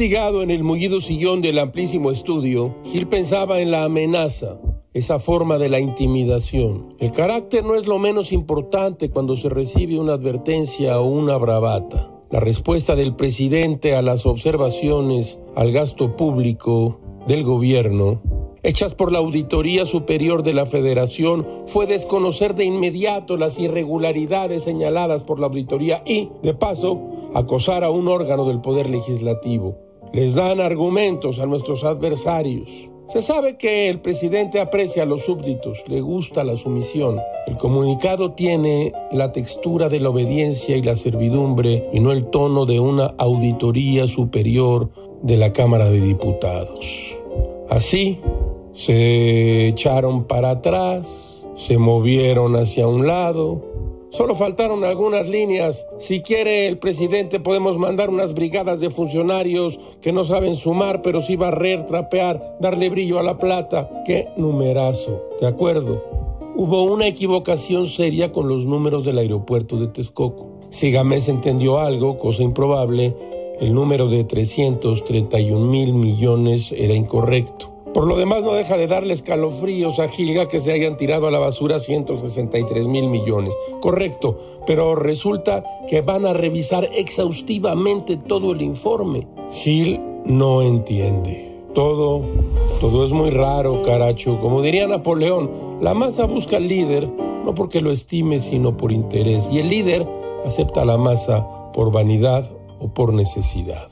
fatigado en el mullido sillón del amplísimo estudio, Gil pensaba en la amenaza, esa forma de la intimidación. El carácter no es lo menos importante cuando se recibe una advertencia o una bravata. La respuesta del presidente a las observaciones al gasto público del gobierno hechas por la Auditoría Superior de la Federación fue desconocer de inmediato las irregularidades señaladas por la auditoría y, de paso, acosar a un órgano del Poder Legislativo. Les dan argumentos a nuestros adversarios. Se sabe que el presidente aprecia a los súbditos, le gusta la sumisión. El comunicado tiene la textura de la obediencia y la servidumbre y no el tono de una auditoría superior de la Cámara de Diputados. Así, se echaron para atrás, se movieron hacia un lado. Solo faltaron algunas líneas. Si quiere el presidente podemos mandar unas brigadas de funcionarios que no saben sumar, pero sí barrer, trapear, darle brillo a la plata. ¡Qué numerazo! ¿De acuerdo? Hubo una equivocación seria con los números del aeropuerto de Texcoco. Si Gámez entendió algo, cosa improbable, el número de 331 mil millones era incorrecto. Por lo demás, no deja de darle escalofríos a Gilga que se hayan tirado a la basura 163 mil millones. Correcto, pero resulta que van a revisar exhaustivamente todo el informe. Gil no entiende. Todo, todo es muy raro, caracho. Como diría Napoleón, la masa busca al líder no porque lo estime, sino por interés. Y el líder acepta a la masa por vanidad o por necesidad.